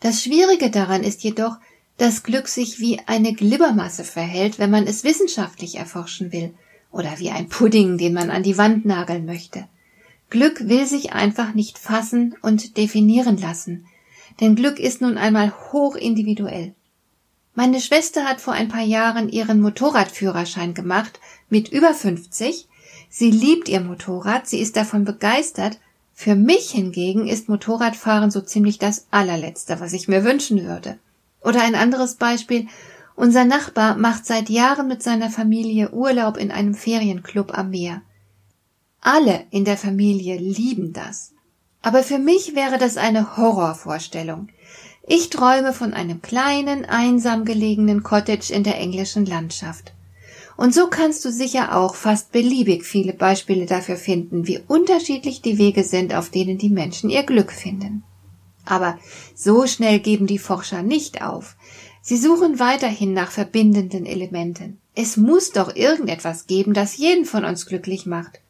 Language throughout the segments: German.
Das Schwierige daran ist jedoch, dass Glück sich wie eine Glibbermasse verhält, wenn man es wissenschaftlich erforschen will, oder wie ein Pudding, den man an die Wand nageln möchte. Glück will sich einfach nicht fassen und definieren lassen, denn Glück ist nun einmal hoch individuell. Meine Schwester hat vor ein paar Jahren ihren Motorradführerschein gemacht, mit über 50. Sie liebt ihr Motorrad, sie ist davon begeistert, für mich hingegen ist Motorradfahren so ziemlich das allerletzte, was ich mir wünschen würde. Oder ein anderes Beispiel. Unser Nachbar macht seit Jahren mit seiner Familie Urlaub in einem Ferienclub am Meer. Alle in der Familie lieben das. Aber für mich wäre das eine Horrorvorstellung. Ich träume von einem kleinen, einsam gelegenen Cottage in der englischen Landschaft. Und so kannst du sicher auch fast beliebig viele Beispiele dafür finden, wie unterschiedlich die Wege sind, auf denen die Menschen ihr Glück finden. Aber so schnell geben die Forscher nicht auf. Sie suchen weiterhin nach verbindenden Elementen. Es muss doch irgendetwas geben, das jeden von uns glücklich macht.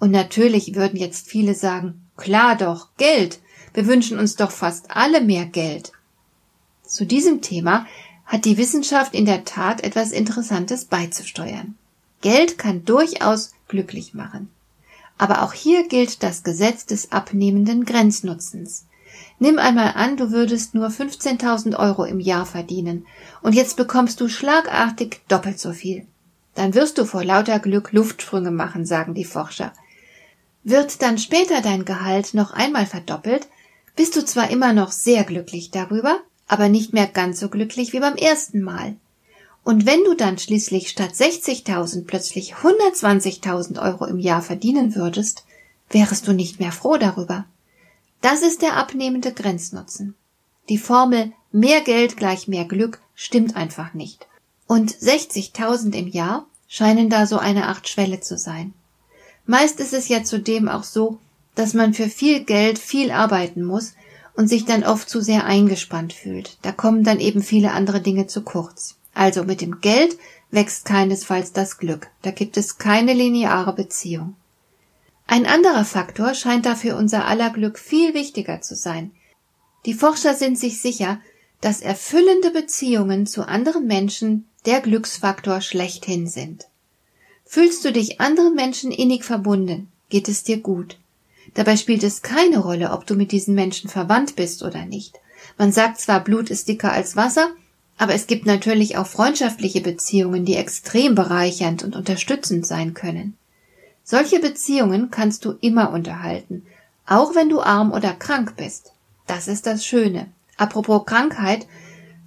Und natürlich würden jetzt viele sagen, klar doch, Geld. Wir wünschen uns doch fast alle mehr Geld. Zu diesem Thema hat die Wissenschaft in der Tat etwas Interessantes beizusteuern. Geld kann durchaus glücklich machen. Aber auch hier gilt das Gesetz des abnehmenden Grenznutzens. Nimm einmal an, du würdest nur 15.000 Euro im Jahr verdienen und jetzt bekommst du schlagartig doppelt so viel. Dann wirst du vor lauter Glück Luftsprünge machen, sagen die Forscher. Wird dann später dein Gehalt noch einmal verdoppelt, bist du zwar immer noch sehr glücklich darüber, aber nicht mehr ganz so glücklich wie beim ersten Mal. Und wenn du dann schließlich statt 60.000 plötzlich 120.000 Euro im Jahr verdienen würdest, wärest du nicht mehr froh darüber. Das ist der abnehmende Grenznutzen. Die Formel mehr Geld gleich mehr Glück stimmt einfach nicht. Und 60.000 im Jahr scheinen da so eine Art Schwelle zu sein. Meist ist es ja zudem auch so, dass man für viel Geld viel arbeiten muss, und sich dann oft zu sehr eingespannt fühlt. Da kommen dann eben viele andere Dinge zu kurz. Also mit dem Geld wächst keinesfalls das Glück. Da gibt es keine lineare Beziehung. Ein anderer Faktor scheint dafür unser aller Glück viel wichtiger zu sein. Die Forscher sind sich sicher, dass erfüllende Beziehungen zu anderen Menschen der Glücksfaktor schlechthin sind. Fühlst du dich anderen Menschen innig verbunden, geht es dir gut. Dabei spielt es keine Rolle, ob du mit diesen Menschen verwandt bist oder nicht. Man sagt zwar, Blut ist dicker als Wasser, aber es gibt natürlich auch freundschaftliche Beziehungen, die extrem bereichernd und unterstützend sein können. Solche Beziehungen kannst du immer unterhalten, auch wenn du arm oder krank bist. Das ist das Schöne. Apropos Krankheit,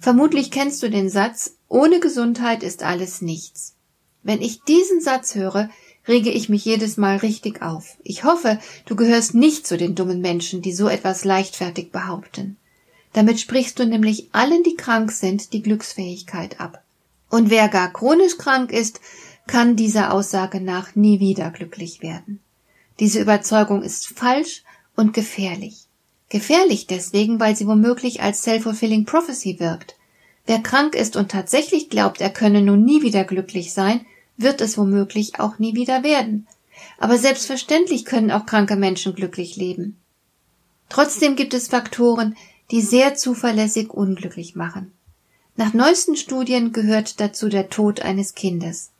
vermutlich kennst du den Satz, ohne Gesundheit ist alles nichts. Wenn ich diesen Satz höre, rege ich mich jedes Mal richtig auf. Ich hoffe, du gehörst nicht zu den dummen Menschen, die so etwas leichtfertig behaupten. Damit sprichst du nämlich allen, die krank sind, die Glücksfähigkeit ab. Und wer gar chronisch krank ist, kann dieser Aussage nach nie wieder glücklich werden. Diese Überzeugung ist falsch und gefährlich. Gefährlich deswegen, weil sie womöglich als self-fulfilling prophecy wirkt. Wer krank ist und tatsächlich glaubt, er könne nun nie wieder glücklich sein, wird es womöglich auch nie wieder werden. Aber selbstverständlich können auch kranke Menschen glücklich leben. Trotzdem gibt es Faktoren, die sehr zuverlässig unglücklich machen. Nach neuesten Studien gehört dazu der Tod eines Kindes.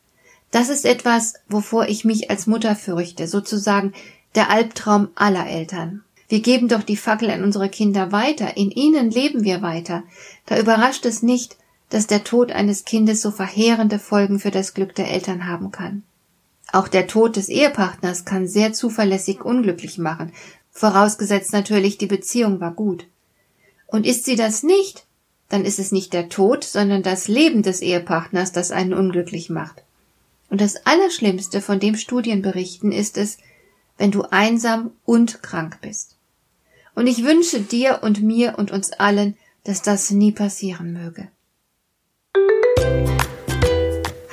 Das ist etwas, wovor ich mich als Mutter fürchte, sozusagen der Albtraum aller Eltern. Wir geben doch die Fackel an unsere Kinder weiter, in ihnen leben wir weiter. Da überrascht es nicht, dass der Tod eines Kindes so verheerende Folgen für das Glück der Eltern haben kann. Auch der Tod des Ehepartners kann sehr zuverlässig unglücklich machen, vorausgesetzt natürlich die Beziehung war gut. Und ist sie das nicht, dann ist es nicht der Tod, sondern das Leben des Ehepartners, das einen unglücklich macht. Und das Allerschlimmste, von dem Studien berichten, ist es, wenn du einsam und krank bist. Und ich wünsche dir und mir und uns allen, dass das nie passieren möge.